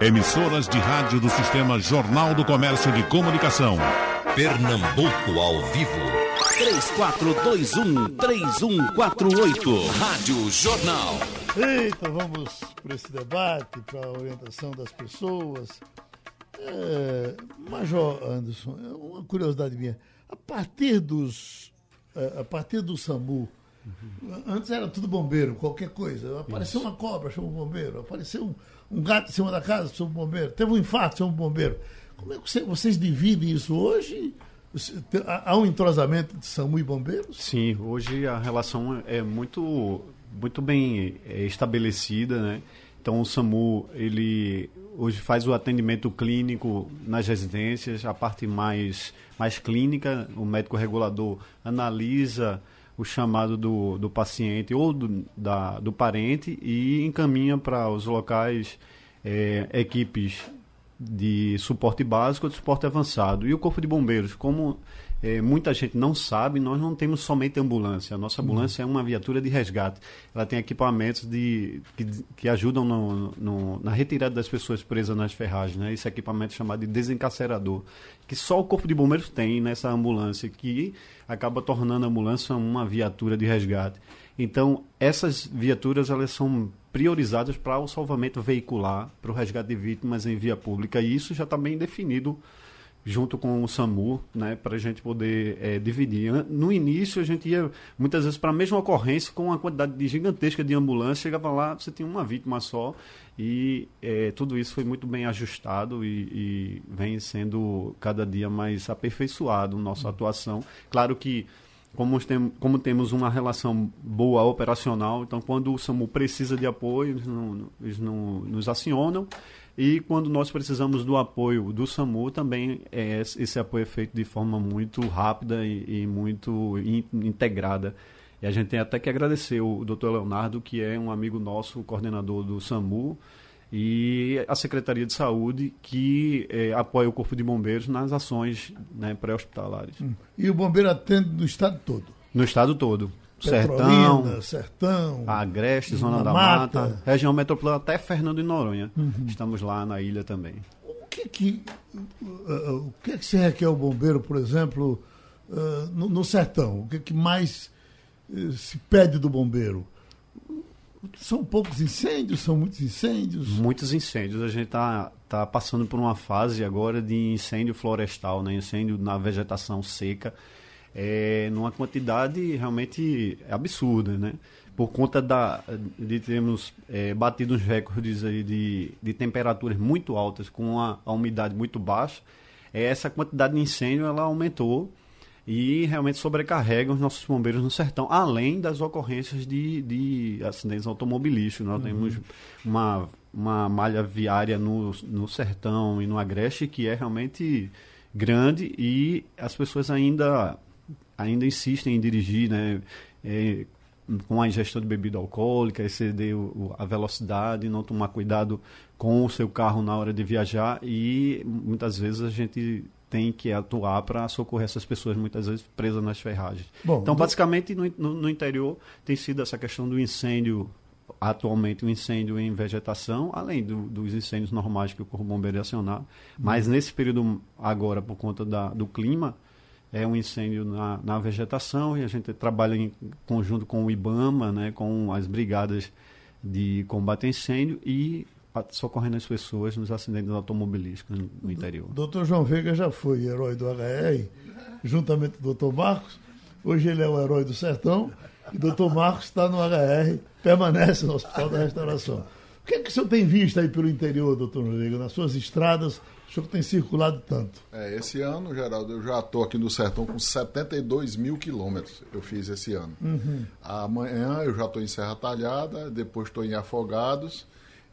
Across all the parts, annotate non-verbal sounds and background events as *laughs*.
Emissoras de rádio do Sistema Jornal do Comércio de Comunicação. Pernambuco ao vivo. 3421-3148. Rádio Jornal. Eita, vamos para esse debate, para a orientação das pessoas. É, Major Anderson, é uma curiosidade minha. A partir dos. A partir do SAMU, uhum. antes era tudo bombeiro, qualquer coisa. Apareceu Isso. uma cobra, chama o bombeiro. Apareceu um, um gato em cima da casa, o bombeiro. Teve um infarto, o bombeiro. Como é que vocês dividem isso hoje? Há um entrosamento de SAMU e bombeiros? Sim, hoje a relação é muito, muito bem é, estabelecida, né? Então o SAMU, ele hoje faz o atendimento clínico nas residências, a parte mais, mais clínica, o médico regulador analisa o chamado do, do paciente ou do, da, do parente e encaminha para os locais é, equipes de suporte básico ou de suporte avançado. E o Corpo de Bombeiros, como é, muita gente não sabe, nós não temos somente ambulância. A nossa ambulância uhum. é uma viatura de resgate. Ela tem equipamentos de, que, que ajudam no, no, na retirada das pessoas presas nas ferragens. Né? Esse equipamento é chamado de desencarcerador, que só o Corpo de Bombeiros tem nessa ambulância, que acaba tornando a ambulância uma viatura de resgate. Então, essas viaturas elas são priorizadas para o salvamento veicular, para o resgate de vítimas em via pública, e isso já está bem definido junto com o SAMU, né, para a gente poder é, dividir. No início, a gente ia muitas vezes para a mesma ocorrência com uma quantidade de gigantesca de ambulância, chegava lá, você tinha uma vítima só, e é, tudo isso foi muito bem ajustado e, e vem sendo cada dia mais aperfeiçoado nossa atuação. Claro que como, tem, como temos uma relação boa operacional, então quando o SAMU precisa de apoio, eles, não, eles não, nos acionam. E quando nós precisamos do apoio do SAMU, também é, esse apoio é feito de forma muito rápida e, e muito in, integrada. E a gente tem até que agradecer o Dr. Leonardo, que é um amigo nosso, coordenador do SAMU, e a Secretaria de Saúde que é, apoia o Corpo de Bombeiros nas ações né, pré-hospitalares. Hum. E o bombeiro atende no estado todo? No estado todo. Sertão, Sertão, Agreste, Zona da Mata, Mata região metropolitana até Fernando e Noronha. Uhum. Estamos lá na ilha também. O que que, uh, o que, que se requer o bombeiro, por exemplo, uh, no, no, sertão? O que, que mais uh, se pede do bombeiro? São poucos incêndios? São muitos incêndios? Muitos incêndios. A gente está tá passando por uma fase agora de incêndio florestal, né? incêndio na vegetação seca, é, numa quantidade realmente absurda. Né? Por conta da, de termos é, batido uns recordes aí de, de temperaturas muito altas com a, a umidade muito baixa, é, essa quantidade de incêndio ela aumentou e realmente sobrecarregam os nossos bombeiros no sertão, além das ocorrências de, de acidentes automobilísticos. Nós uhum. temos uma, uma malha viária no, no sertão e no agreste que é realmente grande e as pessoas ainda, ainda insistem em dirigir, né? É, com a ingestão de bebida alcoólica, exceder o, a velocidade, não tomar cuidado com o seu carro na hora de viajar e muitas vezes a gente tem que atuar para socorrer essas pessoas muitas vezes presas nas ferragens. Bom, então, basicamente, no, no, no, interior tem sido essa questão do incêndio, atualmente o um incêndio em vegetação, além do, dos incêndios normais que o Corpo Bombeiro ia acionar, mas nesse período agora, por conta da, do clima, é um incêndio na, na vegetação e a gente trabalha em conjunto com o IBAMA, né, com as brigadas de combate a incêndio e socorrendo as pessoas nos acidentes automobilísticos no interior. Doutor João Veiga já foi herói do HR, juntamente com o doutor Marcos. Hoje ele é o herói do sertão e o doutor Marcos está no HR, permanece no Hospital da Restauração. O que é que o senhor tem visto aí pelo interior, doutor Veiga, nas suas estradas? O senhor tem circulado tanto. É, esse ano, Geraldo, eu já estou aqui no Sertão com 72 mil quilômetros. Eu fiz esse ano. Uhum. Amanhã eu já estou em Serra Talhada, depois estou em Afogados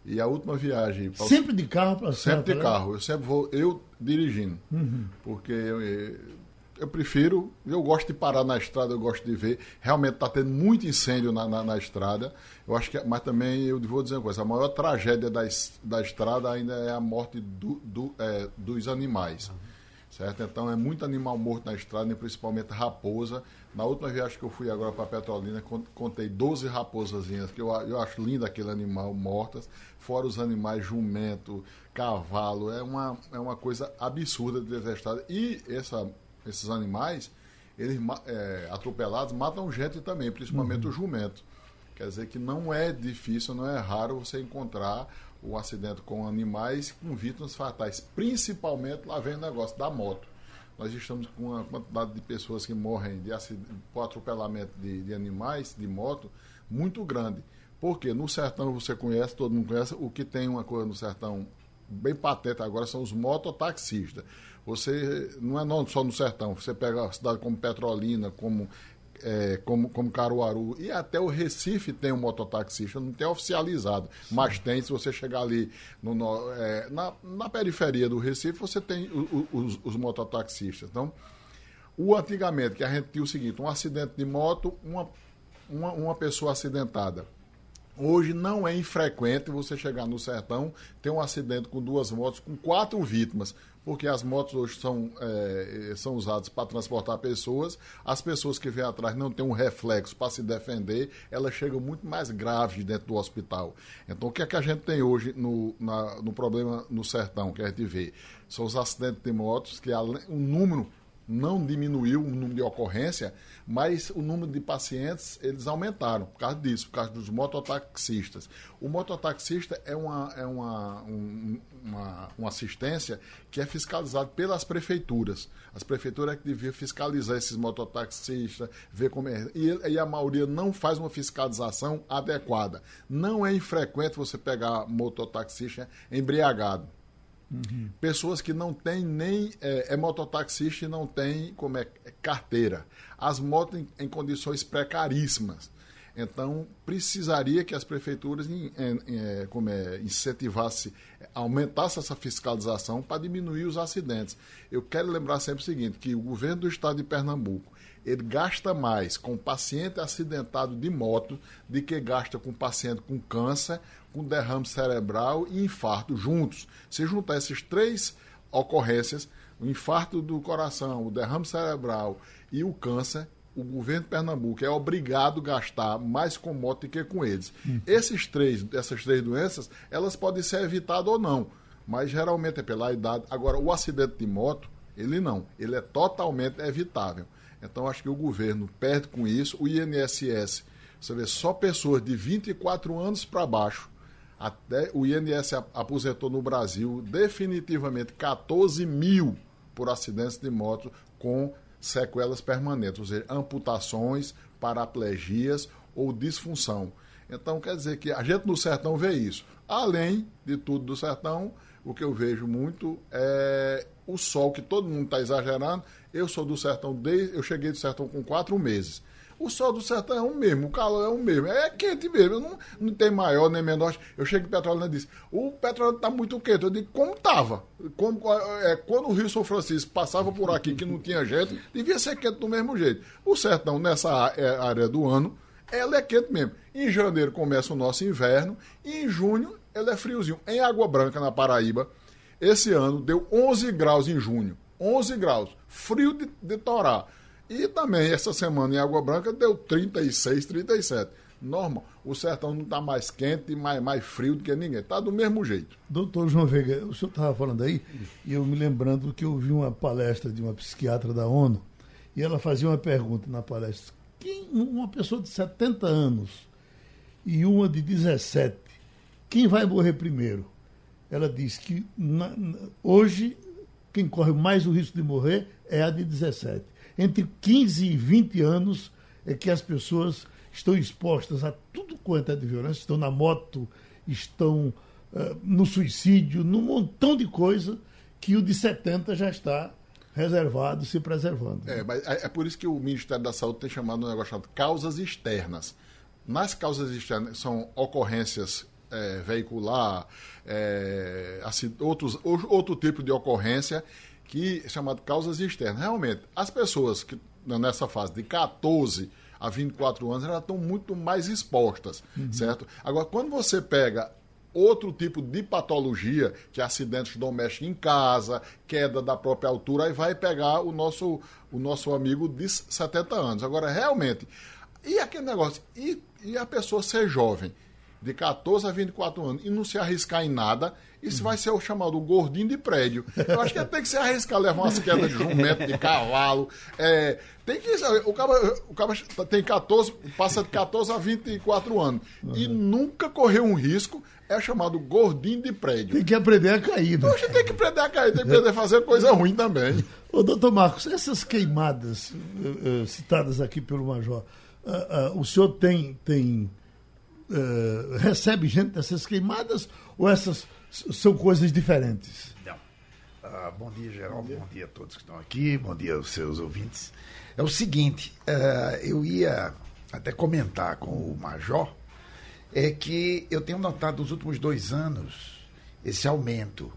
e a última viagem. Sempre de carro para Sempre de carro. Eu sempre vou eu dirigindo. Uhum. Porque eu, eu prefiro, eu gosto de parar na estrada, eu gosto de ver. Realmente está tendo muito incêndio na, na, na, estrada. Eu acho que, mas também eu vou dizer uma coisa: a maior tragédia da, da estrada ainda é a morte do, do, é, dos animais. Certo? Então é muito animal morto na estrada, principalmente raposa. Na última viagem que eu fui agora para Petrolina, contei 12 raposazinhas, que eu, eu acho lindo aquele animal mortas, fora os animais jumento, cavalo, é uma, é uma coisa absurda de detestada. E essa, esses animais, eles é, atropelados, matam gente também, principalmente uhum. o jumento. Quer dizer que não é difícil, não é raro você encontrar um acidente com animais com vítimas fatais, principalmente lá vem o negócio da moto. Nós estamos com uma quantidade de pessoas que morrem de por atropelamento de, de animais, de moto, muito grande. Porque no sertão você conhece, todo mundo conhece, o que tem uma coisa no sertão bem patente agora são os mototaxistas. Você não é não só no sertão, você pega a cidade como Petrolina, como é, como, como Caruaru e até o Recife tem um mototaxista, não tem oficializado, mas tem, se você chegar ali no, no, é, na, na periferia do Recife, você tem o, o, os, os mototaxistas. Então, o antigamente, que a gente tinha o seguinte, um acidente de moto, uma, uma, uma pessoa acidentada. Hoje não é infrequente você chegar no sertão, ter um acidente com duas motos, com quatro vítimas porque as motos hoje são, é, são usadas para transportar pessoas, as pessoas que vêm atrás não têm um reflexo para se defender, elas chegam muito mais graves dentro do hospital. Então, o que é que a gente tem hoje no, na, no problema no sertão que a gente vê? São os acidentes de motos, que o número não diminuiu o número de ocorrência, mas o número de pacientes eles aumentaram por causa disso, por causa dos mototaxistas. O mototaxista é uma, é uma, um, uma, uma assistência que é fiscalizada pelas prefeituras. As prefeituras é que deviam fiscalizar esses mototaxistas, ver como é. E, e a maioria não faz uma fiscalização adequada. Não é infrequente você pegar mototaxista embriagado Uhum. Pessoas que não têm nem. É, é mototaxista e não tem como é, carteira. As motos em, em, condições precaríssimas. Então, precisaria que as prefeituras em, em, é, como é, incentivasse, aumentasse essa fiscalização para diminuir os acidentes. Eu quero lembrar sempre o seguinte, que o governo do estado de Pernambuco ele gasta mais com paciente acidentado de moto do que gasta com paciente com câncer, com derrame cerebral e infarto juntos. Se juntar essas três ocorrências, o infarto do coração, o derrame cerebral e o câncer, o governo de Pernambuco é obrigado a gastar mais com moto do que com eles. Hum. Esses três, essas três doenças, elas podem ser evitadas ou não, mas geralmente é pela idade. Agora, o acidente de moto, ele não, ele é totalmente evitável. Então, acho que o governo perde com isso. O INSS, você vê, só pessoas de 24 anos para baixo. Até o INSS aposentou no Brasil definitivamente 14 mil por acidentes de moto com sequelas permanentes, ou seja, amputações, paraplegias ou disfunção. Então, quer dizer que a gente no sertão vê isso. Além de tudo do sertão, o que eu vejo muito é o sol, que todo mundo está exagerando. Eu sou do sertão, desde, eu cheguei do sertão com quatro meses. O sol do sertão é o mesmo, o calor é o mesmo, é quente mesmo, não, não tem maior nem menor. Eu cheguei em Petrolina e disse: o petróleo está muito quente. Eu digo: como estava? Como, é, quando o Rio São Francisco passava por aqui que não tinha gente, devia ser quente do mesmo jeito. O sertão, nessa é, área do ano, ela é quente mesmo. Em janeiro começa o nosso inverno e em junho ele é friozinho. Em Água Branca, na Paraíba, esse ano deu 11 graus em junho. 11 graus. Frio de, de torar. E também essa semana em Água Branca deu 36, 37. Normal. O sertão não está mais quente e mais, mais frio do que ninguém. Está do mesmo jeito. Doutor João Veiga, o senhor estava falando aí, e eu me lembrando que eu vi uma palestra de uma psiquiatra da ONU, e ela fazia uma pergunta na palestra. Quem, uma pessoa de 70 anos e uma de 17, quem vai morrer primeiro? Ela diz que na, hoje quem corre mais o risco de morrer é a de 17 entre 15 e 20 anos é que as pessoas estão expostas a tudo quanto é de violência, estão na moto, estão uh, no suicídio, num montão de coisa que o de 70 já está reservado, se preservando. É, mas é, é por isso que o Ministério da Saúde tem chamado um negócio chamado causas externas. Nas causas externas são ocorrências é, veicular, é, assim, outros, outro tipo de ocorrência que é chamado causas externas. Realmente, as pessoas que nessa fase de 14 a 24 anos, elas estão muito mais expostas, uhum. certo? Agora, quando você pega outro tipo de patologia, que é acidentes domésticos em casa, queda da própria altura, aí vai pegar o nosso, o nosso amigo de 70 anos. Agora, realmente, e aquele negócio, e, e a pessoa ser jovem, de 14 a 24 anos, e não se arriscar em nada, isso vai ser o chamado gordinho de prédio. Eu acho que tem que se arriscar, levar umas quedas de jumento, de cavalo. É, tem que. O cara, o cara tem 14, passa de 14 a 24 anos. Uhum. E nunca correu um risco é chamado gordinho de prédio. Tem que aprender a cair. Né? Tem que aprender a cair, tem que aprender a fazer coisa ruim também. Ô, doutor Marcos, essas queimadas uh, uh, citadas aqui pelo Major, uh, o senhor tem, tem recebe gente dessas queimadas ou essas são coisas diferentes? Não. Uh, bom dia, Geraldo. Bom dia. bom dia. a todos que estão aqui. Bom dia aos seus ouvintes. É o seguinte, uh, eu ia até comentar com o Major, é que eu tenho notado nos últimos dois anos esse aumento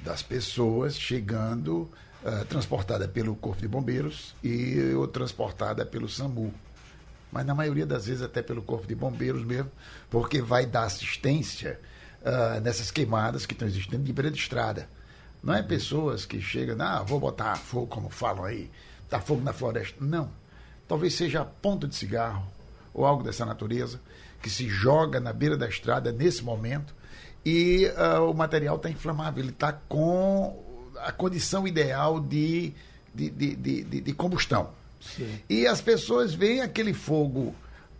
das pessoas chegando uh, transportada pelo Corpo de Bombeiros e ou transportada pelo SAMU. Mas na maioria das vezes até pelo Corpo de Bombeiros mesmo, porque vai dar assistência uh, nessas queimadas que estão existindo de beira de estrada. Não é pessoas que chegam, ah, vou botar fogo, como falam aí, tá fogo na floresta. Não. Talvez seja a ponta de cigarro ou algo dessa natureza que se joga na beira da estrada nesse momento e uh, o material está inflamável, ele está com a condição ideal de, de, de, de, de combustão. Sim. E as pessoas veem aquele fogo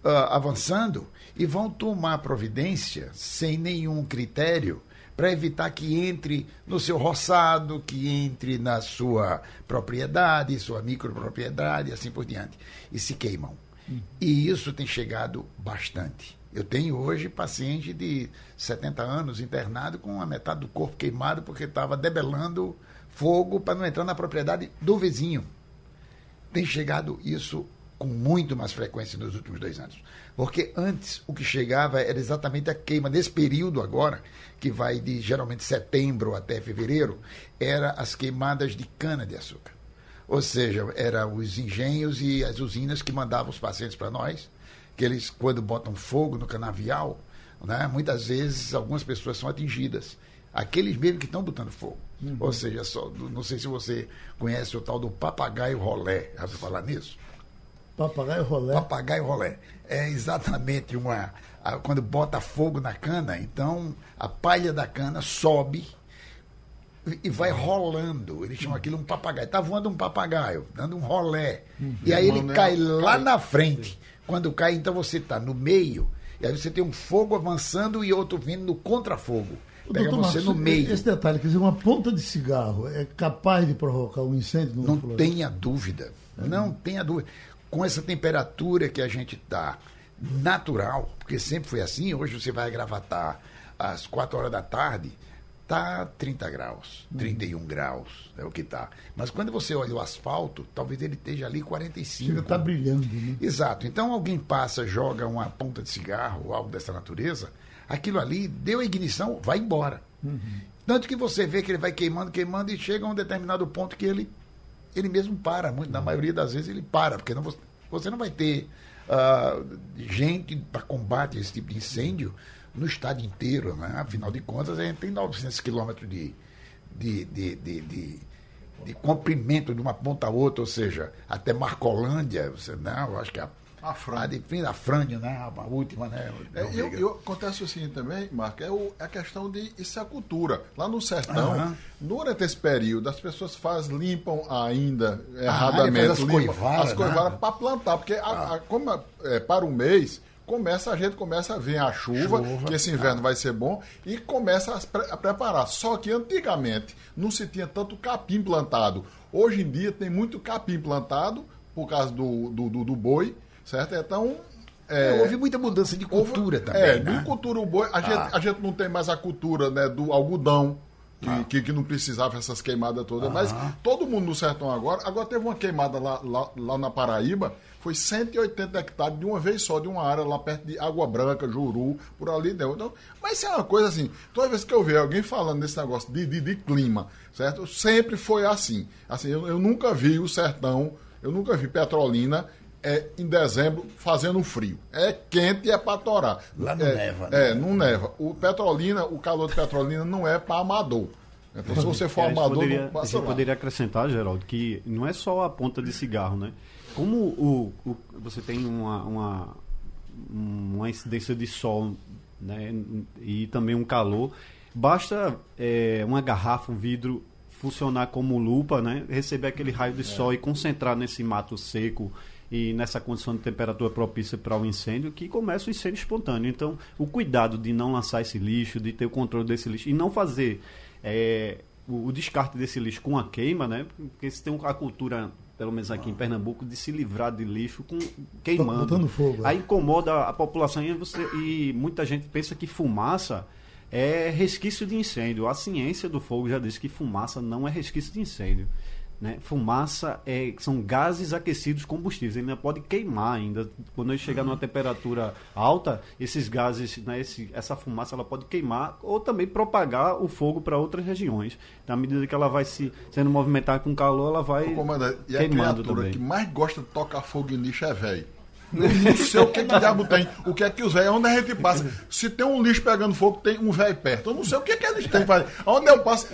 uh, avançando e vão tomar providência sem nenhum critério para evitar que entre no seu roçado, que entre na sua propriedade, sua micropropriedade e assim por diante. E se queimam. Hum. E isso tem chegado bastante. Eu tenho hoje paciente de 70 anos internado com a metade do corpo queimado porque estava debelando fogo para não entrar na propriedade do vizinho. Tem chegado isso com muito mais frequência nos últimos dois anos. Porque antes o que chegava era exatamente a queima. Nesse período agora, que vai de geralmente setembro até fevereiro, era as queimadas de cana-de-açúcar. Ou seja, eram os engenhos e as usinas que mandavam os pacientes para nós, que eles, quando botam fogo no canavial, né, muitas vezes algumas pessoas são atingidas. Aqueles mesmo que estão botando fogo. Uhum. Ou seja, só, não sei se você conhece o tal do papagaio rolé. Já ouviu falar nisso? Papagaio rolé. Papagaio rolé. É exatamente uma. A, quando bota fogo na cana, então a palha da cana sobe e vai rolando. Eles chamam aquilo um papagaio. Está voando um papagaio, dando um rolé. Uhum. E aí ele cai lá na frente. Quando cai, então você está no meio. E aí você tem um fogo avançando e outro vindo no contrafogo. Pega Doutor você Marcos, no meio. Esse detalhe, quer dizer, uma ponta de cigarro é capaz de provocar um incêndio? Não tenha dúvida. É. Não tenha dúvida com essa temperatura que a gente está natural, porque sempre foi assim, hoje você vai gravatar às 4 horas da tarde, tá 30 graus, 31 uhum. graus, é o que tá. Mas quando você olha o asfalto, talvez ele esteja ali 45. Chega tá brilhando, né? Exato. Então alguém passa, joga uma ponta de cigarro ou algo dessa natureza, aquilo ali deu a ignição, vai embora. Uhum. Tanto que você vê que ele vai queimando, queimando e chega a um determinado ponto que ele ele mesmo para. Muito, na maioria das vezes ele para, porque não, você não vai ter uh, gente para combate esse tipo de incêndio no estado inteiro. Né? Afinal de contas, a gente tem 900 quilômetros de, de, de, de, de, de comprimento de uma ponta a outra, ou seja, até Marcolândia, você, não, eu acho que a a Frânio. A, a Frânio, né? A última, né? É, eu, eu, acontece o seguinte também, Marco, é, o, é a questão de isso é a cultura. Lá no sertão, durante esse período, as pessoas fazem, limpam ainda ah, erradamente. As coivaras. As coivaras né? para plantar, porque a, a, ah. como é, para um mês começa a gente começa a ver a chuva, chuva que esse inverno ah. vai ser bom e começa a, pre a, preparar. Só que antigamente não se tinha tanto capim plantado. Hoje em dia tem muito capim plantado por causa do, do, do, do boi certo? Então, é, houve muita mudança de cultura houve, também. É, né? de cultura o boi. A, ah. gente, a gente não tem mais a cultura né, do algodão. Que, ah. que, que, não precisava essas queimadas todas. Mas todo mundo no sertão agora. Agora teve uma queimada lá, lá, lá, na Paraíba. Foi 180 hectares de uma vez só, de uma área lá perto de Água Branca, Juru, por ali dentro. Então, mas isso é uma coisa assim. Toda vez que eu vejo alguém falando desse negócio de, de, de clima, certo? Sempre foi assim. Assim, eu, eu nunca vi o sertão, eu nunca vi Petrolina é em dezembro fazendo frio. É quente e é para torar. Lá não é, neva, né? É, não neva. O Petrolina, o calor de Petrolina não é para amador. Então, se você for É, amador, poderia, não passa lá. poderia acrescentar, Geraldo, que não é só a ponta de cigarro, né? Como o, o- você tem uma, uma, uma incidência de sol né? e também um calor, basta é, uma garrafa, um vidro funcionar como lupa, né? receber aquele raio de sol e concentrar nesse mato seco e nessa condição de temperatura propícia para o incêndio, que começa o incêndio espontâneo. Então, o cuidado de não lançar esse lixo, de ter o controle desse lixo e não fazer é, o, o descarte desse lixo com a queima, né? Porque se tem a cultura, pelo menos aqui em Pernambuco, de se livrar de lixo com queimando. Botando fogo, é. Aí incomoda a população e, você, e muita gente pensa que fumaça é resquício de incêndio. A ciência do fogo já diz que fumaça não é resquício de incêndio. Né? Fumaça é, são gases aquecidos combustíveis, ele ainda pode queimar ainda. Quando ele chegar numa temperatura alta, esses gases, né, esse, essa fumaça ela pode queimar ou também propagar o fogo para outras regiões. Na medida que ela vai se sendo movimentada com calor, ela vai Ô, comandante, e a criatura também. que mais gosta de tocar fogo em lixo é velho. Não sei o que, que diabo tem. O que é que os velhos, onde a gente passa? Se tem um lixo pegando fogo, tem um velho perto. Eu não sei o que, que eles têm. Fazer. Onde eu passo,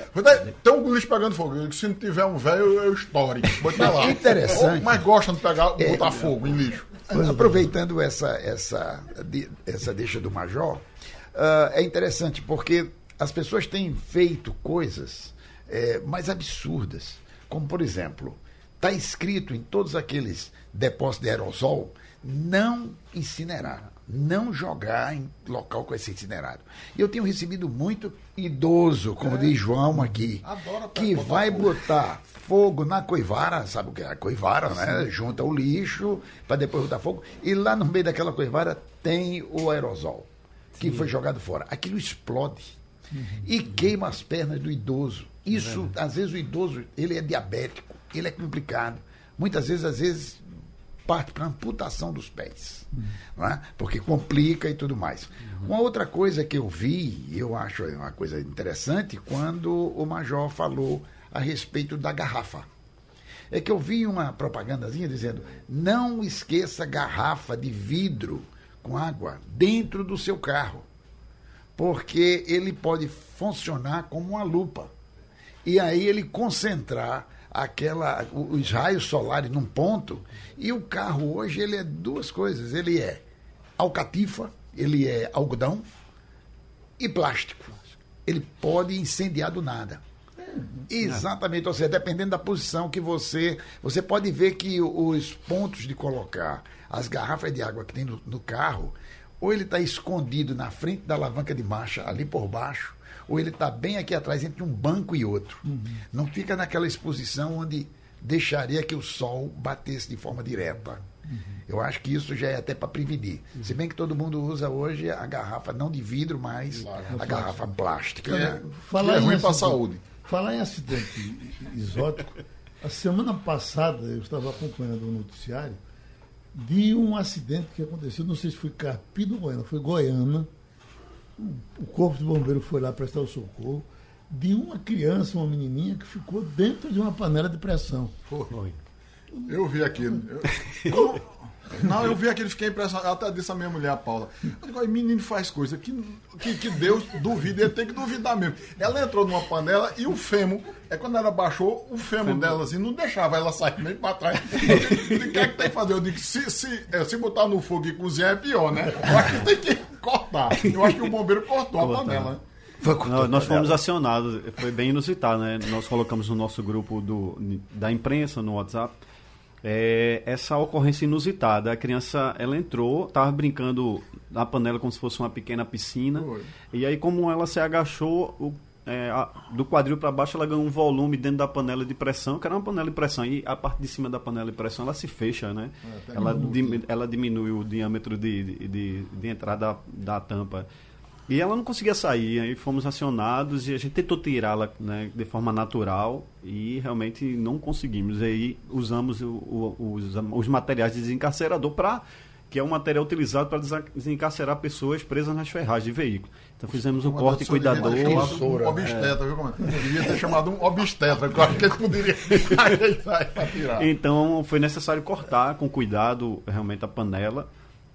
tem um lixo pegando fogo. Se não tiver um velho, eu, estoure. Bota lá. Interessante. Mas gostam de pegar, É, botar fogo em lixo. Aproveitando essa, essa, essa deixa do Major, ah, é interessante porque as pessoas têm feito coisas eh, mais absurdas. Como, por exemplo, está escrito em todos aqueles depósitos de aerosol não incinerar, não jogar em local que vai ser incinerado. E eu tenho recebido muito idoso, como diz João aqui, que vai fogo. botar fogo na coivara, sabe o que é a coivara, né? Junta o lixo para depois botar fogo. E lá no meio daquela coivara tem o aerosol que foi jogado fora. Aquilo explode e queima as pernas do idoso. Isso, às vezes o idoso, ele é diabético, ele é complicado. Muitas vezes, às vezes parte para amputação dos pés, não é? porque complica e tudo mais. Uma outra coisa que eu vi, e eu acho uma coisa interessante, quando o Major falou a respeito da garrafa. É que eu vi uma propagandazinha dizendo: não esqueça garrafa de vidro com água dentro do seu carro, porque ele pode funcionar como uma lupa. E aí ele concentrar aquela os raios solares num ponto, e o carro hoje ele é duas coisas, ele é alcatifa, ele é algodão e plástico. Ele pode incendiar do nada. Exatamente, ou seja, dependendo da posição que você. Você pode ver que os pontos de colocar as garrafas de água que tem no, no carro, ou ele está escondido na frente da alavanca de marcha, ali por baixo, ou ele está bem aqui atrás, entre um banco e outro. Não fica naquela exposição onde deixaria que o sol batesse de forma direta. Eu acho que isso já é até para prevenir. Se bem que todo mundo usa hoje a garrafa não de vidro, mas a garrafa plástica. É, né? que é ruim para a saúde. Falar em acidente exótico, a semana passada eu estava acompanhando um noticiário de um acidente que aconteceu, não sei se foi Carpino ou Goiânia, foi Goiânia. O corpo de bombeiro foi lá prestar o socorro de uma criança, uma menininha que ficou dentro de uma panela de pressão. Eu vi aquilo. Eu- não, eu vi aquilo e fiquei impressionado. Eu até disse a minha mulher, a Paula. Eu digo, "Ai, menino faz coisa que, que, que Deus duvida, ele tem que duvidar mesmo. Ela entrou numa panela e o fêmur, é quando ela baixou, o fêmur dela assim, não deixava ela sair nem pra trás. O que é que tem que fazer? Eu digo, se, se, é, se botar no fogo e cozinhar é pior, né? Eu acho que tem que cortar. Eu acho que o bombeiro cortou a panela. né? Foi com Nós, toda fomos acionados, foi bem inusitado, né? Nós colocamos no nosso grupo do, da imprensa, no WhatsApp, é, essa ocorrência inusitada. A criança, ela entrou, estava brincando na panela como se fosse uma pequena piscina, Foi. e aí como ela se agachou, o- é, a- do quadril para baixo, ela ganhou um volume dentro da panela de pressão, que era uma panela de pressão, e a parte de cima da panela de pressão, ela se fecha, né? É, ela, dimi- ela diminui o diâmetro de, de, de- de entrada da, da tampa. E ela não conseguia sair, aí fomos acionados e a gente tentou tirá-la né, de forma natural e realmente não conseguimos. Aí usamos o- o- os, os materiais de desencarcerador para que é um material utilizado para desencarcerar pessoas presas nas ferragens de veículo. Então fizemos um corte cuidadoso. Um obstetra, viu como é? Devia ter chamado um obstetra, que eu acho que ele poderia *laughs* *laughs* ajeitar para tirar. Então foi necessário cortar com cuidado realmente a panela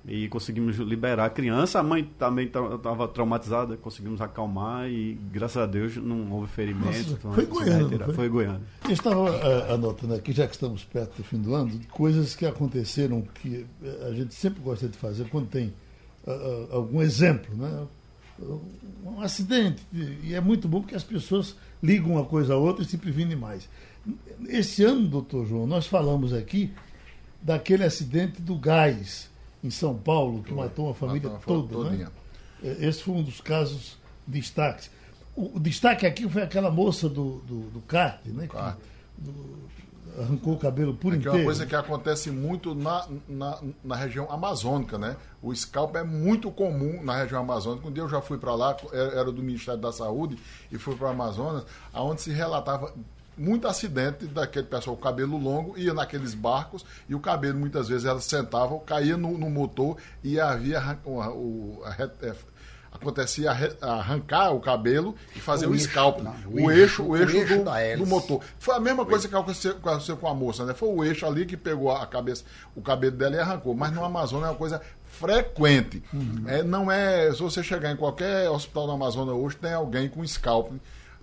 e conseguimos liberar a criança. A mãe também estava traumatizada, conseguimos acalmar e, graças a Deus, não houve ferimento. Nossa, foi Goiânia. Foi? foi Goiânia. Eu estava uh, anotando aqui, já que estamos perto do fim do ano, coisas que aconteceram que a gente sempre gosta de fazer quando tem uh, algum exemplo, né? Um acidente. E é muito bom porque as pessoas ligam uma coisa a outra e se previnem mais. Esse ano, doutor João, nós falamos aqui daquele acidente do gás em São Paulo, que matou uma família matou toda. Né? Esse foi um dos casos destaques. O, destaque aqui foi aquela moça do, do, do kart, né? Que, do, arrancou o cabelo por aqui inteiro. É uma coisa que acontece muito na, na, na, região amazônica, né? O scalp é muito comum na região amazônica. Um dia eu já fui para lá, era do Ministério da Saúde, e fui para o Amazonas, onde se relatava muito acidente daquele pessoal, o cabelo longo, ia naqueles barcos e o cabelo muitas vezes elas sentavam, caía no, no motor e havia o, o a, a, é, acontecia arrancar o cabelo e fazer o, o scalp. O, eixo, o eixo, eixo do, do, motor. Foi a mesma coisa que aconteceu, aconteceu, com a moça, né? Foi o eixo ali que pegou a cabeça, o cabelo dela e arrancou. Mas no Amazonas é uma coisa frequente. Uhum. É, não é. Se você chegar em qualquer hospital do Amazonas hoje, tem alguém com scalp.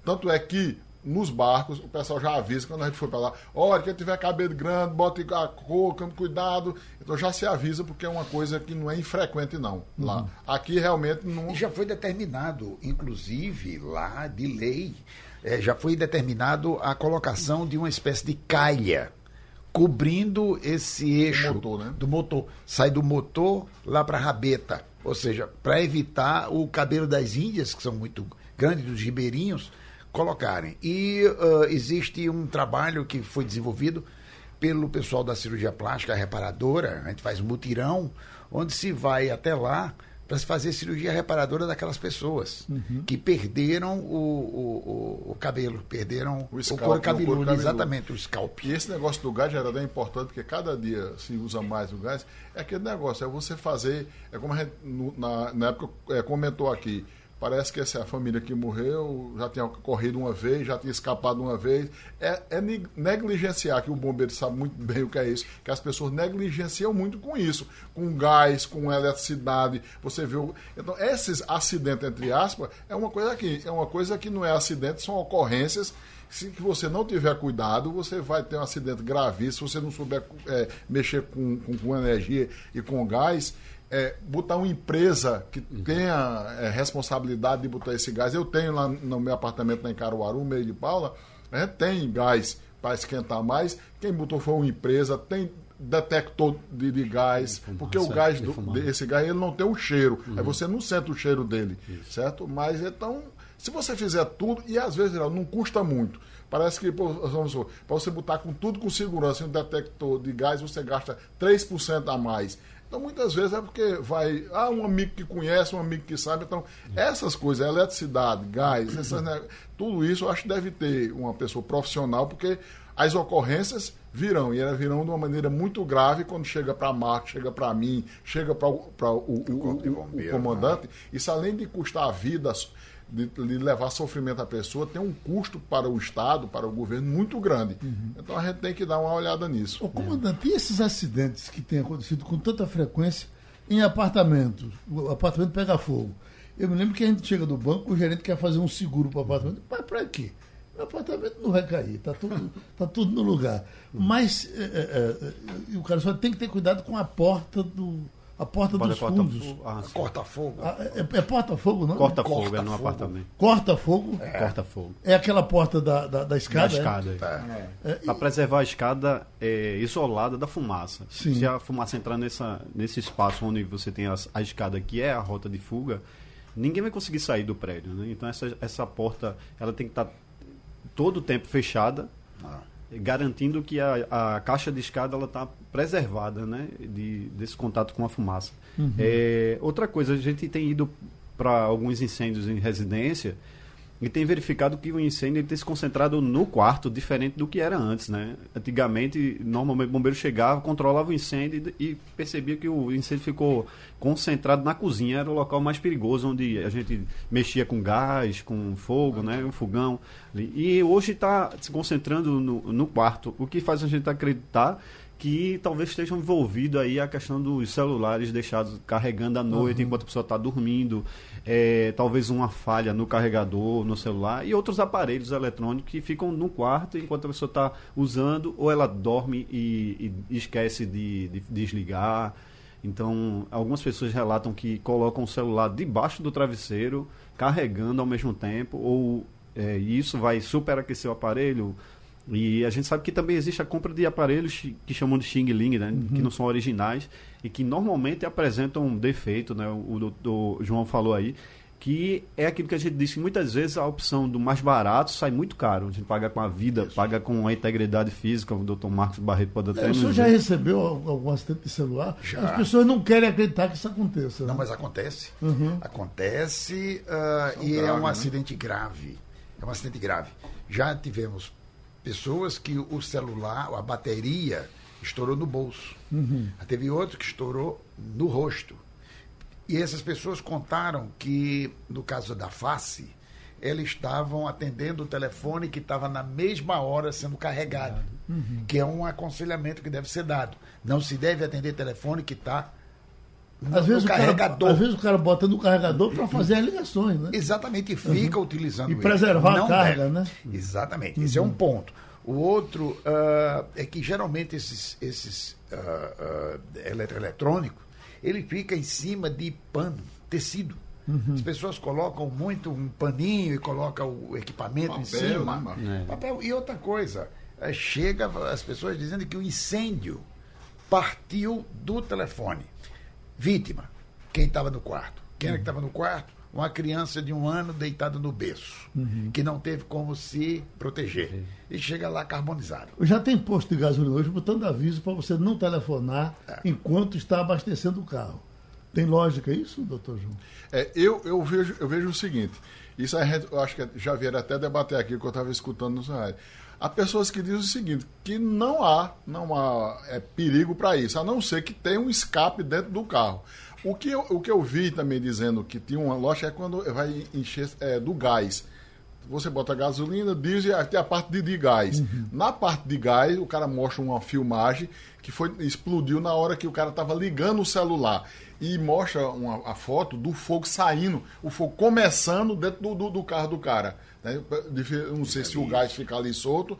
Tanto é que nos barcos, o pessoal já avisa quando a gente for para lá, olha, quem tiver cabelo grande, bote a cor, cuidado. Então já se avisa, porque é uma coisa que não é infrequente, não. Lá. Uhum. Aqui realmente não. E já foi determinado, inclusive, lá de lei, é, já foi determinado a colocação de uma espécie de calha cobrindo esse eixo motor, né? do motor. Sai do motor lá para a rabeta. Ou seja, para evitar o cabelo das índias, que são muito grandes, dos ribeirinhos, colocarem. E uh, existe um trabalho que foi desenvolvido pelo pessoal da cirurgia plástica reparadora, a gente faz mutirão, onde se vai até lá para se fazer cirurgia reparadora daquelas pessoas uhum. que perderam o, o, o, cabelo, perderam o, scalp, o couro cabeludo, cabeludo, exatamente, o scalp. E esse negócio do gás era bem importante, porque cada dia se usa mais o gás. É aquele negócio, é você fazer, é como a gente, na, na época é, comentou aqui, Parece que essa é a família que morreu, já tinha corrido uma vez, já tinha escapado uma vez. É, é negligenciar, que o bombeiro sabe muito *laughs* bem o que é isso, que as pessoas negligenciam muito com isso, com gás, com eletricidade. Você viu. Então, esses acidentes, entre aspas, é uma coisa que, é uma coisa que não é acidente, são ocorrências se você não tiver cuidado, você vai ter um acidente gravíssimo. Se você não souber é, mexer com, com, com, energia e com gás, é, botar uma empresa que tenha é, responsabilidade de botar esse gás. Eu tenho lá no meu apartamento em Caruaru, meio de Paula, gente tem gás para esquentar mais. Quem botou foi uma empresa, tem detector de, de gás, fumaça, porque o gás do, esse gás ele não tem o cheiro, uhum. aí você não sente o cheiro dele, Isso. certo? Mas então, se você fizer tudo e às vezes não custa muito. Parece que, para você botar com tudo com segurança em um detector de gás, você gasta 3% a mais. Então, muitas vezes é porque vai. Ah, um amigo que conhece, um amigo que sabe. Então, essas coisas, eletricidade, gás, essas, né, tudo isso eu acho que deve ter uma pessoa profissional, porque as ocorrências virão, e elas virão de uma maneira muito grave quando chega para a marca, chega para mim, chega para o, o, o, o, comandante. Né? Isso, além de custar vidas de, de, levar sofrimento à pessoa tem um custo para o Estado, para o governo, muito grande. Uhum. Então a gente tem que dar uma olhada nisso. Ô, comandante, e esses acidentes que têm acontecido com tanta frequência em apartamentos? O apartamento pega fogo. Eu me lembro que a gente chega do banco, o gerente quer fazer um seguro para o apartamento. Mas para quê? O apartamento não vai cair, está tudo, *laughs* tá tudo no lugar. Mas é, é, é, o cara só tem que ter cuidado com a porta do a porta dos fundos. Ah, Corta-fogo. Ah, é, é porta-fogo, não? Corta-fogo, corta é no apartamento. Corta-fogo? É. Corta-fogo. É aquela porta da, da, da escada? Da escada. É. É. Para preservar a escada é, isolada da fumaça. Sim. Se a fumaça entrar nessa, nesse espaço onde você tem a, a escada, que é a rota de fuga, ninguém vai conseguir sair do prédio. Né? Então essa, essa porta ela tem que estar tá todo o tempo fechada. Ah garantindo que a, a caixa de escada ela está preservada né, de, desse contato com a fumaça. Uhum. É, outra coisa, a gente tem ido para alguns incêndios em residência e tem verificado que o incêndio tem se concentrado no quarto, diferente do que era antes, né? Antigamente, normalmente o bombeiro chegava, controlava o incêndio e, e percebia que o incêndio ficou concentrado na cozinha, era o local mais perigoso, onde a gente mexia com gás, com fogo, né? Um fogão. E hoje está se concentrando no, no quarto, o que faz a gente acreditar que talvez estejam envolvidos aí a questão dos celulares deixados carregando à noite uhum. enquanto a pessoa está dormindo, é, talvez uma falha no carregador, no celular e outros aparelhos eletrônicos que ficam no quarto enquanto a pessoa está usando ou ela dorme e, e esquece de, de, desligar. Então, algumas pessoas relatam que colocam o celular debaixo do travesseiro, carregando ao mesmo tempo, ou é, isso vai superaquecer o aparelho, e a gente sabe que também existe a compra de aparelhos que chamam de Xing Ling, né? Uhum. Que não são originais e que normalmente apresentam um defeito, né? O doutor João falou aí, que é aquilo que a gente disse, que muitas vezes a opção do mais barato sai muito caro. A gente paga com a vida, Isso. paga com a integridade física, o doutor Marcos Barreto pode até... É, o senhor já recebeu algum acidente de celular? Já. As pessoas não querem acreditar que isso aconteça. Não, né? mas acontece. Uhum. Acontece uh, e é grave, é um né? acidente grave. É um acidente grave. Já tivemos pessoas que o celular, a bateria, estourou no bolso. Uhum. Teve outro que estourou no rosto. E essas pessoas contaram que, no caso da face, eles estavam atendendo o telefone que estava na mesma hora sendo carregado, uhum. que é um aconselhamento que deve ser dado. Não se deve atender telefone que está às vezes, carregador. Cara, às vezes o cara bota no carregador para fazer as ligações, né? Exatamente, e fica uhum. utilizando E preservar a carga, deve. né? Exatamente, uhum. esse é um ponto. O outro uh, é que geralmente esses, esses uh, uh, eletroeletrônicos, ele fica em cima de pano, tecido. Uhum. As pessoas colocam muito um paninho e colocam o equipamento papel, em cima. Né? Papel. E outra coisa, eh, chega as pessoas dizendo que o incêndio partiu do telefone. Vítima, quem estava no quarto. Quem era que estava no quarto? Uma criança de um ano deitada no berço, uhum. que não teve como se proteger. E chega lá carbonizado. Já tem posto de gasolina hoje botando aviso para você não telefonar é. enquanto está abastecendo o carro. Tem lógica isso, doutor João? É, eu, eu, vejo, eu vejo o seguinte, isso a gente, eu acho que já vieram até debater aqui que eu estava escutando no rádio. Há pessoas que dizem o seguinte, que não há, não há é, perigo para isso, a não ser que tenha um escape dentro do carro. O que eu, o que eu vi também dizendo que tinha uma loja é quando vai encher é, do gás. Você bota gasolina, diesel tem a parte de, de gás. Uhum. Na parte de gás, o cara mostra uma filmagem que foi explodiu na hora que o cara estava ligando o celular. E mostra uma, a foto do fogo saindo, o fogo começando dentro do, do, do carro do cara. Né? Não sei se o gás fica ali solto.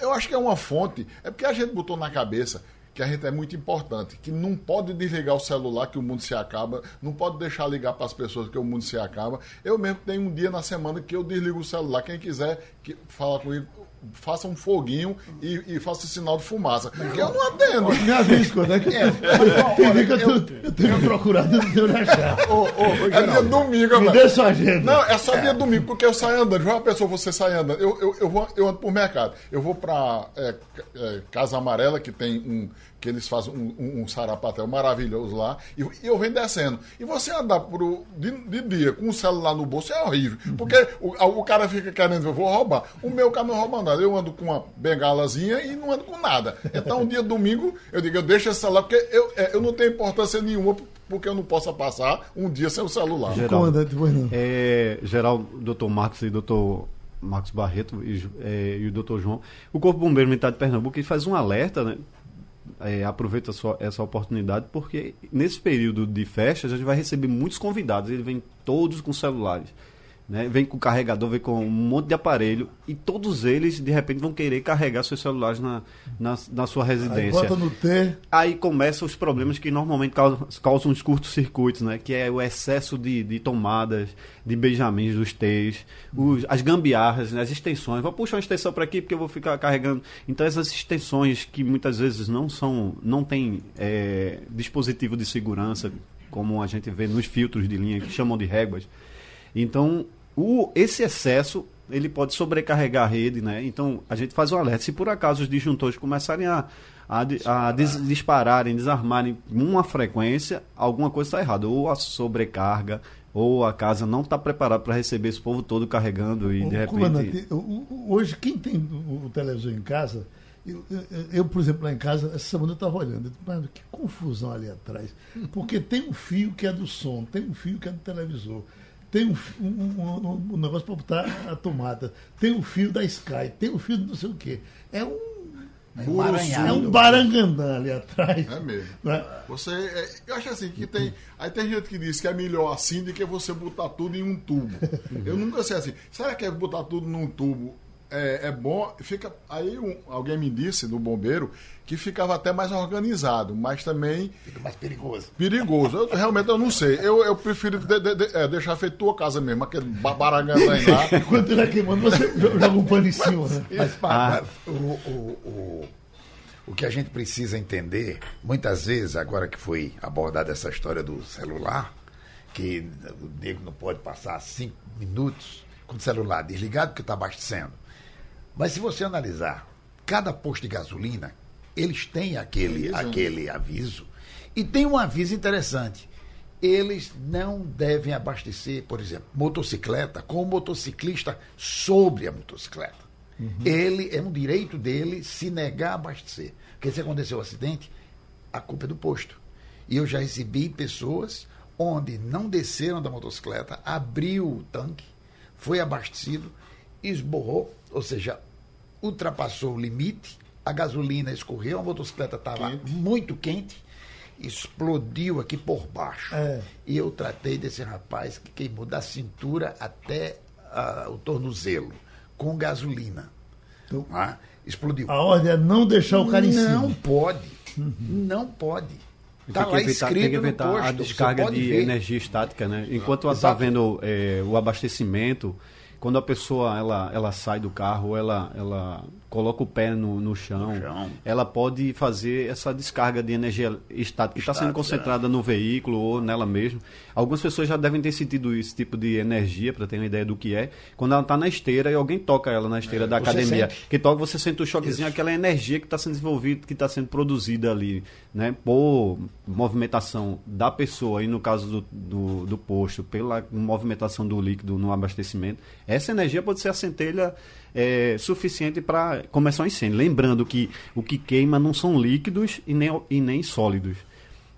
Eu acho que é uma fonte. É porque a gente botou na cabeça que a gente é muito importante, que não pode desligar o celular que o mundo se acaba, não pode deixar ligar para as pessoas que o mundo se acaba. Eu mesmo tenho um dia na semana que eu desligo o celular. Quem quiser que falar comigo, faça um foguinho e, e faça sinal de fumaça. Porque eu não atendo. Me avisa né? Que... É, eu, eu, eu, tenho procurado no teu achar. é dia domingo, Me dê sua agenda. Não, é só é. dia domingo, porque eu saio andando. Vai uma pessoa, você sai andando. Eu, eu, eu, vou, eu ando por mercado. Eu vou para é, é, Casa Amarela, que tem um que eles fazem um, um, um sarapatel maravilhoso lá, e, e, eu venho descendo. E você andar por, de, de, dia com o celular no bolso é horrível, uhum. porque o, o, cara fica querendo, eu vou roubar. O meu cara não rouba nada, eu ando com uma bengalazinha e não ando com nada. Então, um dia domingo, eu digo, eu deixo esse celular, porque eu, é, eu não tenho importância nenhuma porque eu não possa passar um dia sem o celular. Geral, é, geral doutor Marcos e doutor Marcos Barreto e, é, e o doutor João, o Corpo Bombeiro Militar de Pernambuco ele faz um alerta né, é, aproveita essa oportunidade, porque nesse período de festas a gente vai receber muitos convidados, eles vêm todos com celulares. Né? Vem com carregador, vem com um monte de aparelho e todos eles de repente vão querer carregar seus celulares na, na, na sua residência. Aí, no T. Aí começam os problemas que normalmente causam, causam os curtos-circuitos, né? que é o excesso de, de tomadas, de benjamins dos T's, os, as gambiarras, né? as extensões. Vou puxar uma extensão para aqui porque eu vou ficar carregando. Então essas extensões que muitas vezes não são, não tem é, dispositivo de segurança, como a gente vê nos filtros de linha que chamam de réguas. Então, o, esse excesso ele pode sobrecarregar a rede, né? Então a gente faz um alerta. Se por acaso os disjuntores começarem a, a, a des, dispararem, desarmarem uma frequência, alguma coisa está errada. Ou a sobrecarga, ou a casa não está preparada para receber esse povo todo carregando e Ô, de repente. hoje, quem tem o, televisor em casa, eu, eu- eu, por exemplo, lá em casa, essa semana eu estava olhando, eu disse, "Mas que confusão ali atrás. Porque tem um fio que é do som, tem um fio que é do televisor, tem um, um, um- negócio para botar a tomada, tem um fio da Sky, tem um fio do não sei o quê. É um, Emaranhado. é um barangandã ali atrás. É mesmo. né? Você, é, eu acho assim que tem. Aí tem gente que diz que é melhor assim do que você botar tudo em um tubo. Eu nunca sei assim. Será que é botar tudo num tubo é, é bom? Fica. Aí um- alguém me disse do bombeiro que ficava até mais organizado, mas também Fica mais perigoso. perigoso. Eu, realmente eu não sei. Eu, eu prefiro de- de- de- é, deixar feito tua casa mesmo, aquele ba- barangandã lá. *laughs* Enquanto ele é queimando, você joga um pano em cima. Né? Mas, pá, o, o, o, o que a gente precisa entender, muitas vezes, agora que foi abordada essa história do celular, que o nego não pode passar cinco minutos com o celular desligado porque está abastecendo. Mas se você analisar, cada posto de gasolina, eles têm aquele, aquele aviso. E tem um aviso interessante. Eles não devem abastecer, por exemplo, motocicleta com o motociclista sobre a motocicleta. Ele é um direito dele se negar a abastecer. Porque se acontecer um acidente, a culpa é do posto. E eu já recebi pessoas onde não desceram da motocicleta, abriu o tanque, foi abastecido, esborrou, ou seja, ultrapassou o limite, a gasolina escorreu, a motocicleta estava muito quente, explodiu aqui por baixo. É. E eu tratei desse rapaz que queimou da cintura até ah, o tornozelo, com gasolina. Então- Não? Explodiu. A ordem é não deixar o cara em Não cima. pode. Não pode. Está tem lá que evitar, escrito tem que no evitar posto. a descarga de ver. energia estática, né? Enquanto ela está vendo é, o abastecimento, quando a pessoa ela, ela sai do carro, ela, ela coloca o pé no, no chão, No chão. ela pode fazer essa descarga de energia estática que está sendo concentrada no veículo ou nela mesmo. Algumas pessoas já devem ter sentido esse tipo de energia, para ter uma ideia do que é, quando ela está na esteira e alguém toca ela na esteira da É, você academia. sente. Que toca, você sente o choquezinho, aquela energia que está sendo desenvolvida, que está sendo produzida ali, né? Por movimentação da pessoa, e no caso do, do, do posto, pela movimentação do líquido no abastecimento. Essa energia pode ser a centelha é, suficiente para começar um incêndio. Lembrando que o que queima não são líquidos e nem, e nem sólidos.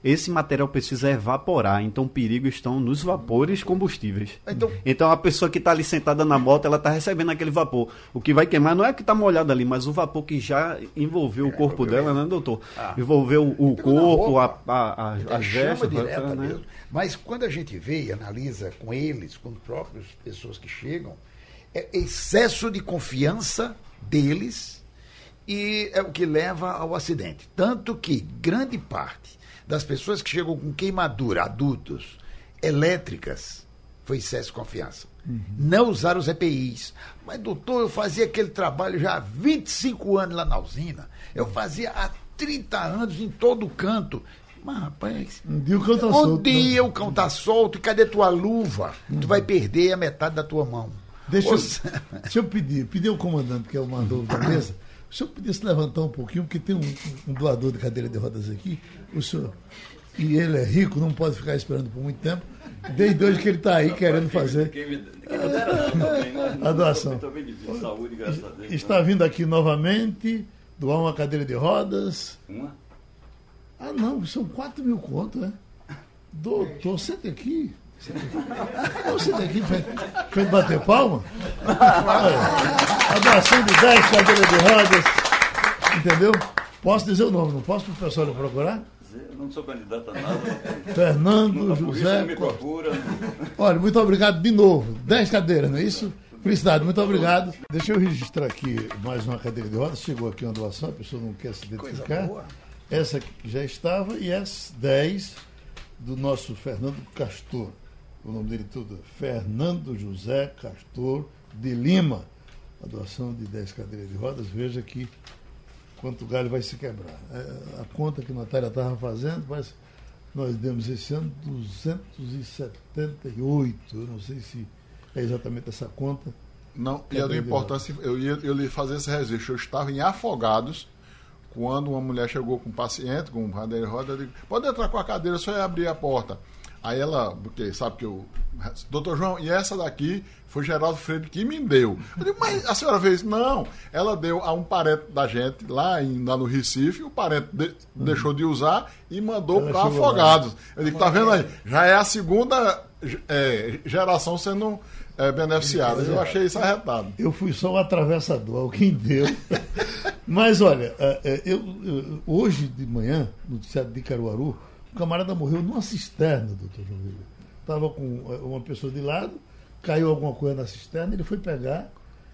Esse material precisa evaporar, então o perigo estão nos vapores combustíveis. Então- Então a pessoa que está ali sentada na moto, ela está recebendo aquele vapor. O que vai queimar não é que está molhado ali, mas o vapor que já envolveu o corpo dela, né, doutor? Ah. Envolveu o corpo, a, roupa. a, a, É as chama vestes, direta né? mesmo. Mas quando a gente vê e analisa com eles, com as próprias pessoas que chegam, é excesso de confiança deles e é o que leva ao acidente. Tanto que grande parte das pessoas que chegam com queimadura, adultos, elétricas, foi excesso de confiança. Não usaram os EPIs. Mas, doutor, eu fazia aquele trabalho já há 25 anos lá na usina. Eu fazia há 30 anos em todo canto. Mas, rapaz, Um dia o cão tá um solto. dia né? o cão tá solto e cadê tua luva? Tu vai perder a metade da tua mão. Deixa eu, se- *laughs* deixa eu pedir, pedir ao comandante, que é o mandou da mesa, o senhor podia se levantar um pouquinho, porque tem um, um doador de cadeira de rodas aqui, o senhor, e ele é rico, não pode ficar esperando por muito tempo, desde hoje que ele está aí querendo fazer a doação. Saúde, graças a Deus. Está vindo aqui novamente, doar uma cadeira de rodas. Uma? Ah, não, são 4 mil contos, né? Doutor, senta aqui. Senta aqui. Não, senta aqui pra, pra ele bater palma. Olha, a doação de 10 cadeiras de rodas. Entendeu? Posso dizer o nome, não posso para o pessoal procurar? Eu não sou candidato a nada. *laughs* Fernando José. me procura. Olha, muito obrigado de novo. 10 cadeiras, não é isso? Felicidade, muito obrigado. Deixa eu registrar aqui mais uma cadeira de rodas. Chegou aqui uma doação, a pessoa não quer se identificar. Essa aqui já estava e as 10 do nosso Fernando Castor. O nome dele tudo é Fernando José Castor de Lima. A doação de 10 cadeiras de rodas. Veja aqui quanto galho vai se quebrar. É, a conta que a Natália estava fazendo, mas nós demos esse ano 278. Eu não sei se é exatamente essa conta. Não, e a de importância, eu ia eu lhe fazer esse registro. Eu estava em Afogados, quando uma mulher chegou com um paciente, com um cadeira de roda, eu digo, pode entrar com a cadeira, só ia abrir a porta. Aí ela, porque sabe que o. Doutor João, e essa daqui foi Geraldo Freire que me deu. Eu digo, mas a senhora fez? Não. Ela deu a um parente da gente lá, em, lá no Recife, o parente de- deixou de usar e mandou para Afogados. Eu digo, tá vendo aí? Já é a segunda é, geração sendo é, beneficiada. Eu achei isso arretado. Eu fui só o atravessador, alguém deu. *laughs* Mas olha, é, é, eu, eu- hoje de manhã, no noticiário de Caruaru, o camarada morreu numa cisterna, doutor João Vitor. Estava com é, uma pessoa de lado, caiu alguma coisa na cisterna, ele foi pegar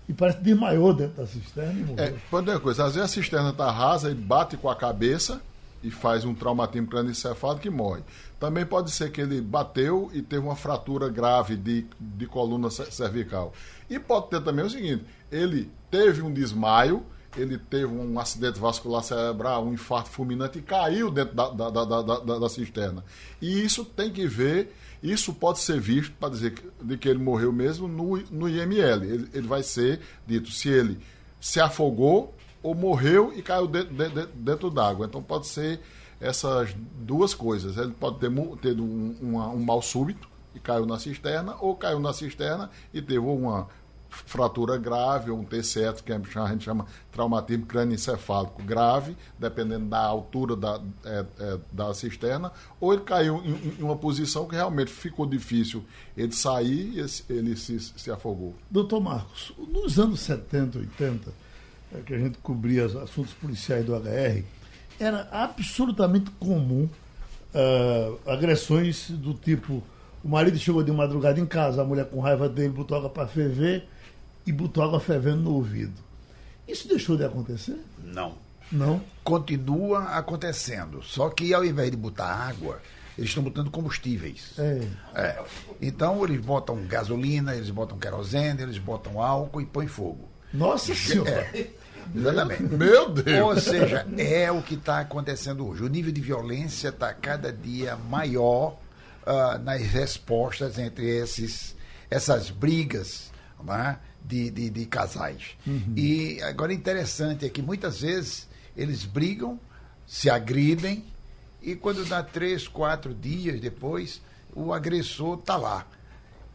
e parece que desmaiou dentro da cisterna e morreu. É, pode ter coisa, às vezes a cisterna está rasa e bate com a cabeça e faz um traumatismo crânioencefálico que morre. Também pode ser que ele bateu e teve uma fratura grave de, de coluna ce- cervical. E pode ter também o seguinte: ele teve um desmaio, ele teve um acidente vascular cerebral, um infarto fulminante e caiu dentro da, da, da, da, da- cisterna. E isso tem que ver, isso pode ser visto para dizer que, de que ele morreu mesmo no, no IML. Ele, ele vai ser dito se ele se afogou ou morreu e caiu dentro, dentro, dentro d'água. Então pode ser essas duas coisas. Ele pode ter tido um, uma- um mal súbito e caiu na cisterna, ou caiu na cisterna e teve uma fratura grave, ou um TCE, que a gente chama traumatismo crânioencefálico grave, dependendo da altura da, é, é, da cisterna, ou ele caiu em, em uma posição que realmente ficou difícil ele sair e ele se, se afogou. Doutor Marcos, nos anos 70, 80, é, que a gente cobria os assuntos policiais do HR, era absolutamente comum ah, agressões do tipo: o marido chegou de madrugada em casa, a mulher com raiva dele botou água para ferver e botou água fervendo no ouvido. Isso deixou de acontecer? Não. Não. Continua acontecendo. Só que ao invés de botar água, eles estão botando combustíveis. É. É. Então eles botam gasolina, eles botam querosene, eles botam álcool e põem fogo. Nossa Senhora! É. Exatamente. Meu Deus! Ou seja, é o que está acontecendo hoje. O nível de violência está cada dia maior ah, nas respostas entre esses, essas brigas né, de, de, de casais. E agora interessante é que muitas vezes eles brigam, se agridem, e quando dá três, quatro dias depois, o agressor está lá.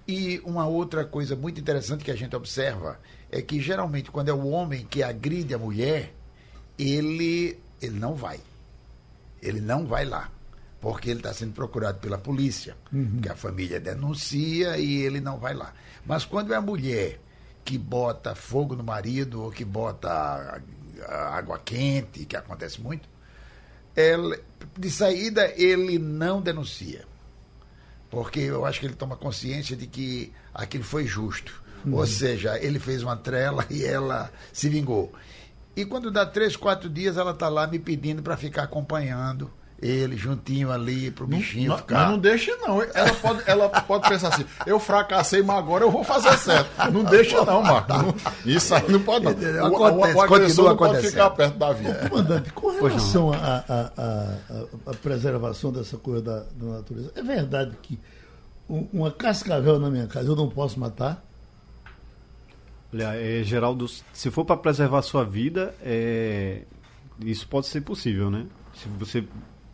E uma outra coisa muito interessante que a gente observa é que geralmente quando é o homem que agride a mulher, ele, ele não vai. Ele não vai lá. Porque ele está sendo procurado pela polícia, que a família denuncia e ele não vai lá. Mas quando é a mulher que bota fogo no marido ou que bota água quente, que acontece muito, ela- de saída ele não denuncia porque eu acho que ele toma consciência de que aquilo foi justo. Ou seja, ele fez uma trela e ela se vingou. E quando dá três, quatro dias, ela está lá me pedindo para ficar acompanhando ele juntinho ali para o bichinho Mas, ficar. mas não deixe não. Ela pode, ela pode pensar assim, eu fracassei, mas agora eu vou fazer certo. Não deixa não, Marco. Não- isso aí não pode não. O, o, o, continua não pode ficar perto da vida. Comandante, com relação à preservação dessa coisa da, da natureza, é verdade que um- uma cascavel na minha casa eu não posso matar? Olha, é, Geraldo, se for para preservar a sua vida, é, isso pode ser possível, né? Se você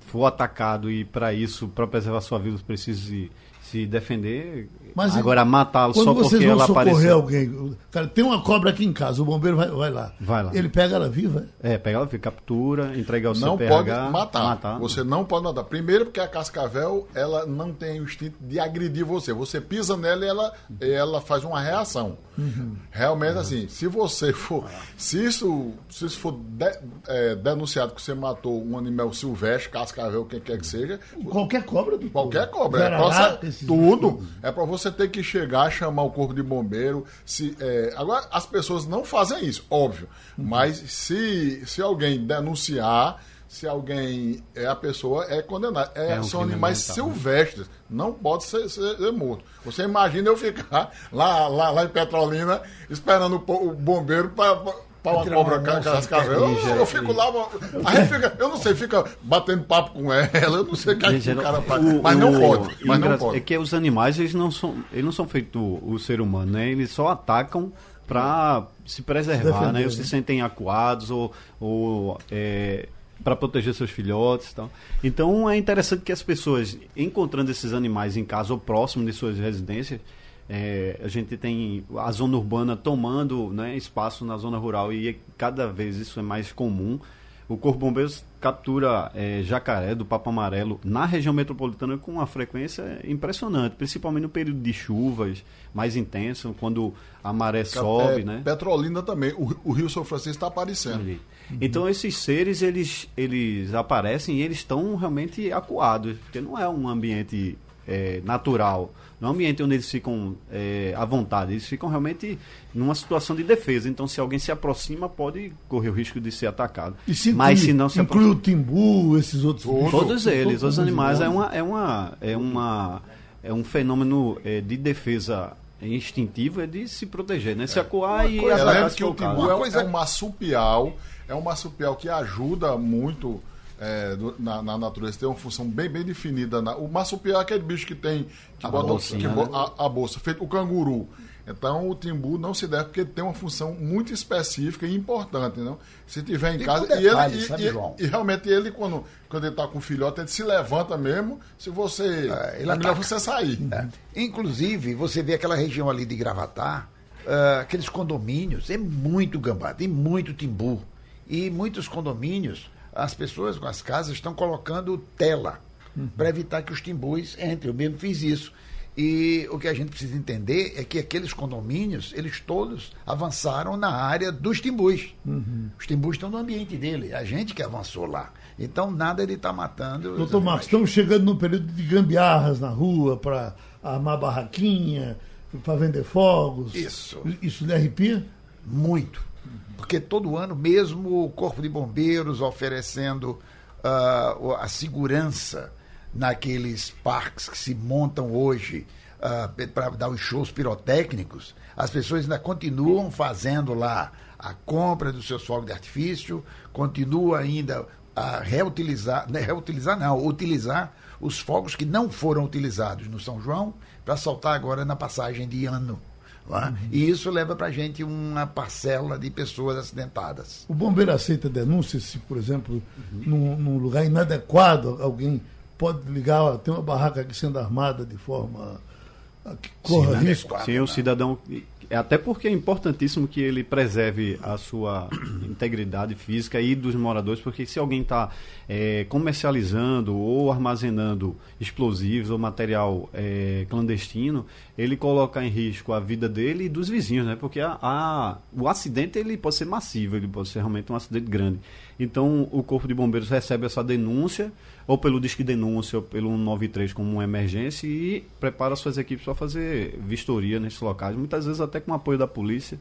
for atacado e para isso, para preservar sua vida, precisa se, defender. Mas Agora, matá-lo Quando só vocês porque vão ela socorrer apareceu. alguém, cara, tem uma cobra aqui em casa, o bombeiro vai, vai lá. Vai lá. Ele pega ela viva? É, pega ela, captura, entrega o Não CPH. pode matar. Você não pode matar. Primeiro porque a cascavel, ela não tem o instinto de agredir você. Você pisa nela e ela, ela faz uma reação. Realmente, assim, se você for... Se isso, se isso for de- é, denunciado que você matou um animal silvestre, cascavel, quem quer que seja... Qualquer cobra do Qualquer cobra. É Jararaca, esses- tudo. É para você ter que chegar, chamar o corpo de bombeiro. Se, é, agora, as pessoas não fazem isso, óbvio. Mas se, se alguém denunciar, se alguém. É, a pessoa é condenada. É, É um são animais né? silvestres. Não pode ser, ser- ser morto. Você imagina eu ficar lá, lá, lá em Petrolina esperando o, o bombeiro para. Para uma tirar cobra cascavel, de eu, eu fico lá, a gente fica, eu não sei, fica batendo papo com ela, eu não sei o que, é que o cara faz, O- mas não o- pode, mas não pode. É que os animais, eles não são, eles não são feitos o ser humano, né? Eles só atacam para se preservar, defender, né? Eles né? se sentem acuados ou, ou é, para proteger seus filhotes e tal. Então é interessante que as pessoas, encontrando esses animais em casa ou próximo de suas residências, é, a gente tem a zona urbana tomando né, espaço na zona rural e cada vez isso é mais comum. O Corpo Bombeiros captura é, jacaré do Papo Amarelo na região metropolitana com uma frequência impressionante, principalmente no período de chuvas mais intenso, quando a maré sobe, é, né? Petrolina também, o, o Rio São Francisco está aparecendo. Ali. Então esses seres eles, eles aparecem e eles estão realmente acuados, porque não é um ambiente é, natural, não é um ambiente onde eles ficam é, à vontade, eles ficam realmente numa situação de defesa. Então se alguém se aproxima pode correr o risco de ser atacado. E se Mas inclui, se não se inclui aproxima, o timbu, esses outros bichos? todos eles, Todos os animais é uma é uma é uma é um fenômeno é, de defesa instintivo é de se proteger, né? Se acuar e coisa- É, atacar lembre se que o timbu é, um- coisa- é um marsupial, é um marsupial que ajuda muito é, do- na, na natureza, tem uma função bem, bem definida. na- o marsupial é aquele bicho que tem que A bota bolsinha, que né? bo- a, a bolsa, feito o canguru. Então o timbu não se deve porque ele tem uma função muito específica e importante, não? Se tiver em Tem casa detalhe, e ele e- sabe, e, e realmente ele quando quando ele está com o filhote ele se levanta mesmo. Se você É, ele é melhor você sair. É. Inclusive, você vê aquela região ali de Gravatar, ah, aqueles condomínios, é muito gambá, tem muito timbu. E muitos condomínios, as pessoas com as casas estão colocando tela para evitar que os timbus entrem. Eu mesmo fiz isso. E o que a gente precisa entender é que aqueles condomínios, eles todos avançaram na área dos timbus. Os timbus estão no ambiente dele, a gente que avançou lá. Então nada ele está matando. Doutor. Marcos, estamos chegando num período de gambiarras na rua para armar barraquinha, para vender fogos. Isso. Isso lhe arrepia? Muito. Porque todo ano, mesmo o Corpo de Bombeiros oferecendo ah, o- a segurança naqueles parques que se montam hoje para dar os shows pirotécnicos, as pessoas ainda continuam fazendo lá a compra dos seus fogos de artifício, continuam ainda a reutilizar, não é reutilizar não, utilizar os fogos que não foram utilizados no São João para soltar agora na passagem de ano. É? E isso leva para a gente uma parcela de pessoas acidentadas. O bombeiro aceita denúncias se, por exemplo, num, num lugar inadequado, alguém pode ligar, ó, tem uma barraca aqui sendo armada de forma a que corra Sim, risco. Sim, o cidadão. É Até porque é importantíssimo que ele preserve a sua *clears throat* integridade física e dos moradores, porque se alguém está comercializando ou armazenando explosivos ou material é, clandestino, ele coloca em risco a vida dele e dos vizinhos, né? Porque a, a- o acidente ele pode ser massivo, ele pode ser realmente um acidente grande. Então, o Corpo de Bombeiros recebe essa denúncia, ou pelo Disque Denúncia, ou pelo 193 como uma emergência, e prepara suas equipes para fazer vistoria nesses locais, muitas vezes até com apoio da polícia,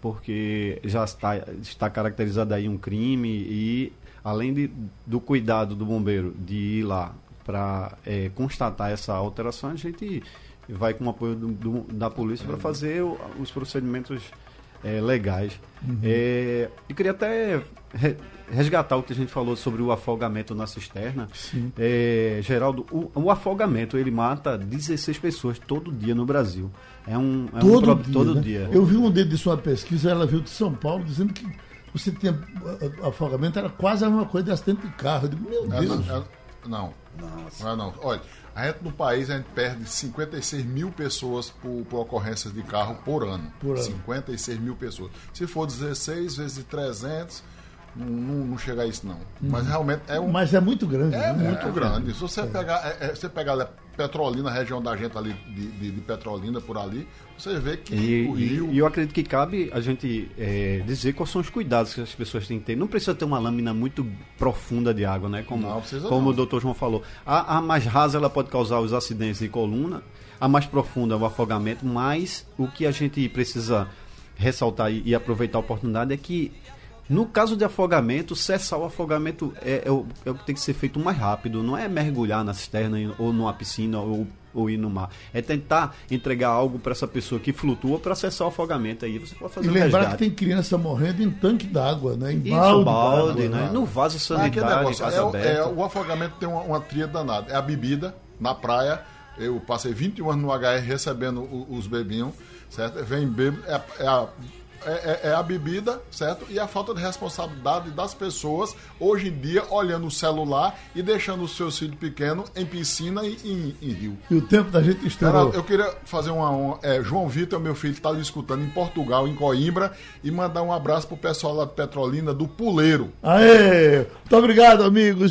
porque já está, está caracterizado aí um crime e, além de, do cuidado do bombeiro de ir lá para constatar essa alteração, a gente vai com o apoio do- do- da polícia para fazer os procedimentos é, legais. É, eu queria até re- resgatar o que a gente falou sobre o afogamento na cisterna. É, Geraldo, o, o afogamento ele mata 16 pessoas todo dia no Brasil. É um, é um todo pro- dia. todo né? dia. Eu vi um dedo de sua pesquisa, ela veio de São Paulo, dizendo que você tinha afogamento, era quase a mesma coisa de acidente de carro. Eu digo, meu Deus. não, é- não. Não não. Olha, a gente no país a gente perde 56 mil pessoas por, por ocorrências de carro por ano. Por ano. 56 mil pessoas. Se for 16 vezes 300, não, não, não chega a isso não. Mas realmente é um, Mas é muito grande. é né? muito grande. Se você pegar, é, é, você pegar ali Petrolina, a região da gente ali, de, de- de Petrolina por ali, você vê que E, o rio. e eu acredito que cabe a gente é, dizer quais são os cuidados que as pessoas têm que ter. Não precisa ter uma lâmina muito profunda de água, né? Como, Não, como não. o doutor João falou. A, a mais rasa ela pode causar os acidentes de coluna, a mais profunda é o afogamento, mas o que a gente precisa ressaltar e, e aproveitar a oportunidade é que no caso de afogamento, cessar o afogamento é, é o, é o que tem que ser feito mais rápido. Não é mergulhar na cisterna ou numa piscina ou, ou ir no mar. É tentar entregar algo para essa pessoa que flutua para cessar o afogamento. Aí você pode fazer E lembrar que tem criança morrendo em tanque d'água, né? Em Isso, balde, balde, d'água, né? No vaso aquele sanitário, em negócio, é, o- é, o afogamento tem uma, uma tria danada. É a bebida na praia. Eu passei 21 anos no HR recebendo os bebinhos, certo? Vem bebo, é, é a, é, é, é, a bebida, certo? E a falta de responsabilidade das pessoas, hoje em dia, olhando o celular e deixando os seus filhos pequenos em piscina e em, em rio. E o tempo da gente estourou. eu queria fazer uma... uma é, João Vitor, meu filho, está escutando em Portugal, em Coimbra, e mandar um abraço pro pessoal lá de Petrolina, do Puleiro. Aê! Muito obrigado, amigos.